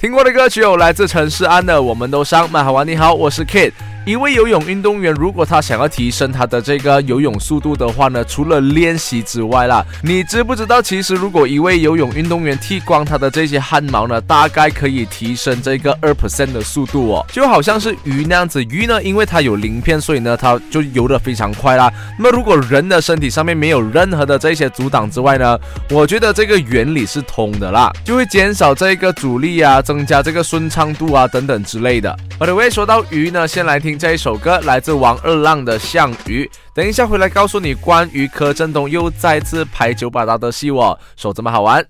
听过的歌曲有来自陈势安的《我们都伤》。麦好玩，你好，我是 Kid。一位游泳运动员，如果他想要提升他的这个游泳速度的话呢，除了练习之外啦，你知不知道，其实如果一位游泳运动员剃光他的这些汗毛呢，大概可以提升这个二 percent 的速度哦，就好像是鱼那样子。鱼呢，因为它有鳞片，所以呢，它就游得非常快啦。那么如果人的身体上面没有任何的这些阻挡之外呢，我觉得这个原理是通的啦，就会减少这个阻力啊，增加这个顺畅度啊等等之类的。好的喂说到鱼呢，先来听这一首歌，来自王二浪的《项羽》。等一下回来告诉你关于柯震东又再次拍九把刀的戏哦，说这么好玩。